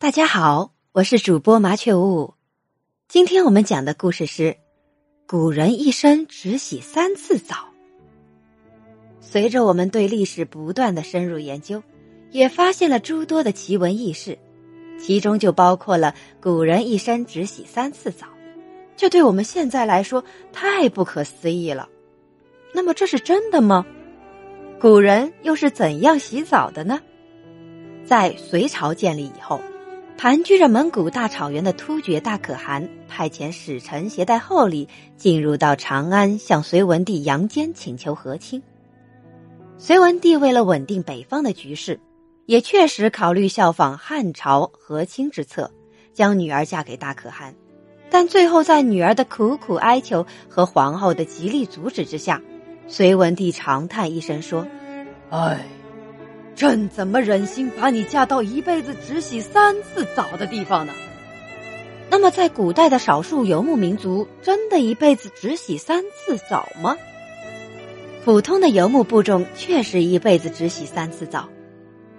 大家好，我是主播麻雀屋。今天我们讲的故事是：古人一生只洗三次澡。随着我们对历史不断的深入研究，也发现了诸多的奇闻异事，其中就包括了古人一生只洗三次澡。这对我们现在来说太不可思议了。那么这是真的吗？古人又是怎样洗澡的呢？在隋朝建立以后。盘踞着蒙古大草原的突厥大可汗派遣使臣携带厚礼进入到长安，向隋文帝杨坚请求和亲。隋文帝为了稳定北方的局势，也确实考虑效仿汉朝和亲之策，将女儿嫁给大可汗。但最后在女儿的苦苦哀求和皇后的极力阻止之下，隋文帝长叹一声说：“唉。”朕怎么忍心把你嫁到一辈子只洗三次澡的地方呢？那么，在古代的少数游牧民族，真的一辈子只洗三次澡吗？普通的游牧部众确实一辈子只洗三次澡。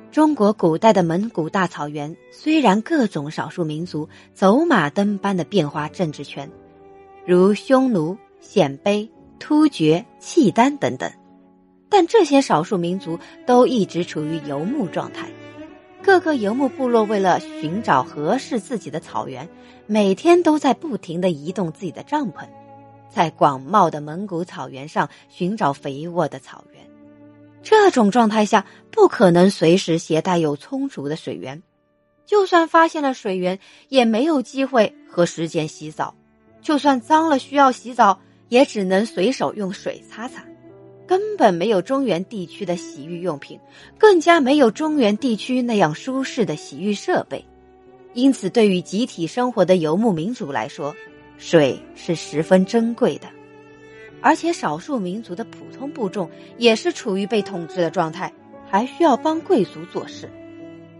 中国古代的蒙古大草原，虽然各种少数民族走马灯般的变化政治圈，如匈奴、鲜卑、突厥、契丹等等。但这些少数民族都一直处于游牧状态，各个游牧部落为了寻找合适自己的草原，每天都在不停的移动自己的帐篷，在广袤的蒙古草原上寻找肥沃的草原。这种状态下，不可能随时携带有充足的水源，就算发现了水源，也没有机会和时间洗澡，就算脏了需要洗澡，也只能随手用水擦擦。根本没有中原地区的洗浴用品，更加没有中原地区那样舒适的洗浴设备，因此，对于集体生活的游牧民族来说，水是十分珍贵的。而且，少数民族的普通部众也是处于被统治的状态，还需要帮贵族做事，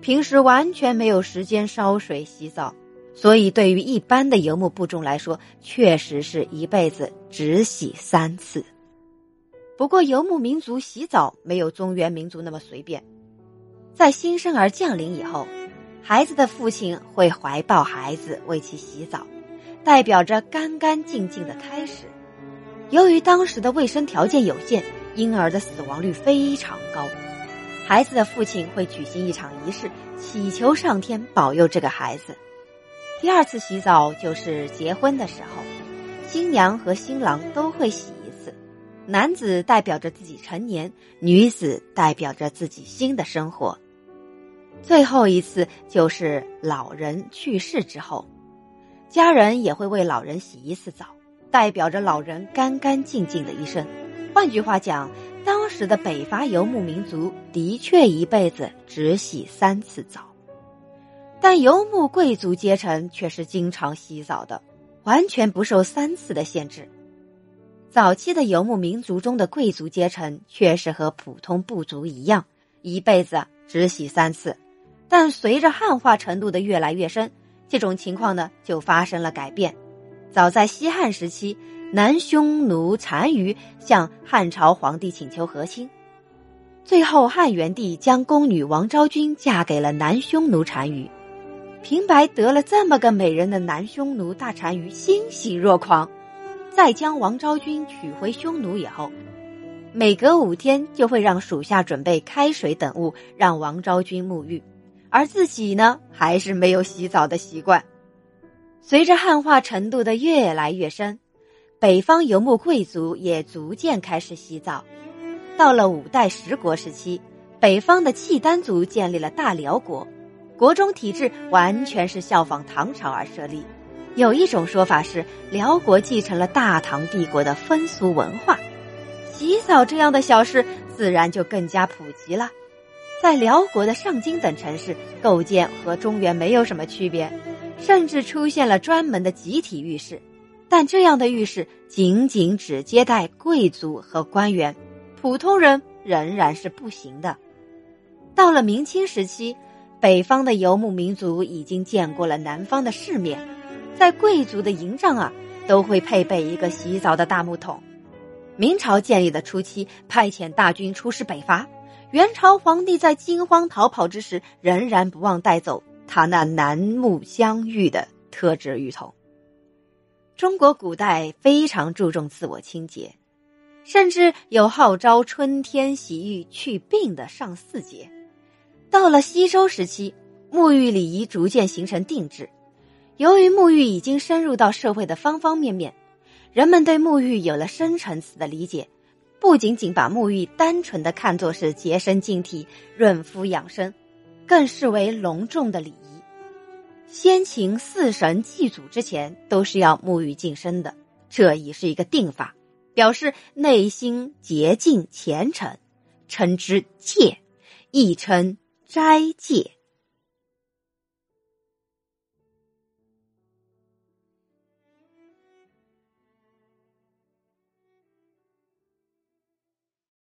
平时完全没有时间烧水洗澡，所以，对于一般的游牧部众来说，确实是一辈子只洗三次。不过，游牧民族洗澡没有中原民族那么随便。在新生儿降临以后，孩子的父亲会怀抱孩子为其洗澡，代表着干干净净的开始。由于当时的卫生条件有限，婴儿的死亡率非常高。孩子的父亲会举行一场仪式，祈求上天保佑这个孩子。第二次洗澡就是结婚的时候，新娘和新郎都会洗。男子代表着自己成年，女子代表着自己新的生活。最后一次就是老人去世之后，家人也会为老人洗一次澡，代表着老人干干净净的一生。换句话讲，当时的北伐游牧民族的确一辈子只洗三次澡，但游牧贵族阶层却是经常洗澡的，完全不受三次的限制。早期的游牧民族中的贵族阶层确实和普通部族一样，一辈子只洗三次。但随着汉化程度的越来越深，这种情况呢就发生了改变。早在西汉时期，南匈奴单于向汉朝皇帝请求和亲，最后汉元帝将宫女王昭君嫁给了南匈奴单于。平白得了这么个美人的南匈奴大单于欣喜若狂。在将王昭君娶回匈奴以后，每隔五天就会让属下准备开水等物，让王昭君沐浴，而自己呢，还是没有洗澡的习惯。随着汉化程度的越来越深，北方游牧贵族也逐渐开始洗澡。到了五代十国时期，北方的契丹族建立了大辽国，国中体制完全是效仿唐朝而设立。有一种说法是，辽国继承了大唐帝国的风俗文化，洗澡这样的小事自然就更加普及了。在辽国的上京等城市，构建和中原没有什么区别，甚至出现了专门的集体浴室。但这样的浴室仅仅只接待贵族和官员，普通人仍然是不行的。到了明清时期，北方的游牧民族已经见过了南方的世面。在贵族的营帐啊，都会配备一个洗澡的大木桶。明朝建立的初期，派遣大军出师北伐，元朝皇帝在惊慌逃跑之时，仍然不忘带走他那楠木相遇的特质与同。中国古代非常注重自我清洁，甚至有号召春天洗浴去病的上巳节。到了西周时期，沐浴礼仪逐渐形成定制。由于沐浴已经深入到社会的方方面面，人们对沐浴有了深层次的理解，不仅仅把沐浴单纯的看作是洁身净体、润肤养生，更视为隆重的礼仪。先秦四神祭祖之前都是要沐浴净身的，这已是一个定法，表示内心洁净虔诚，称之戒，亦称斋戒。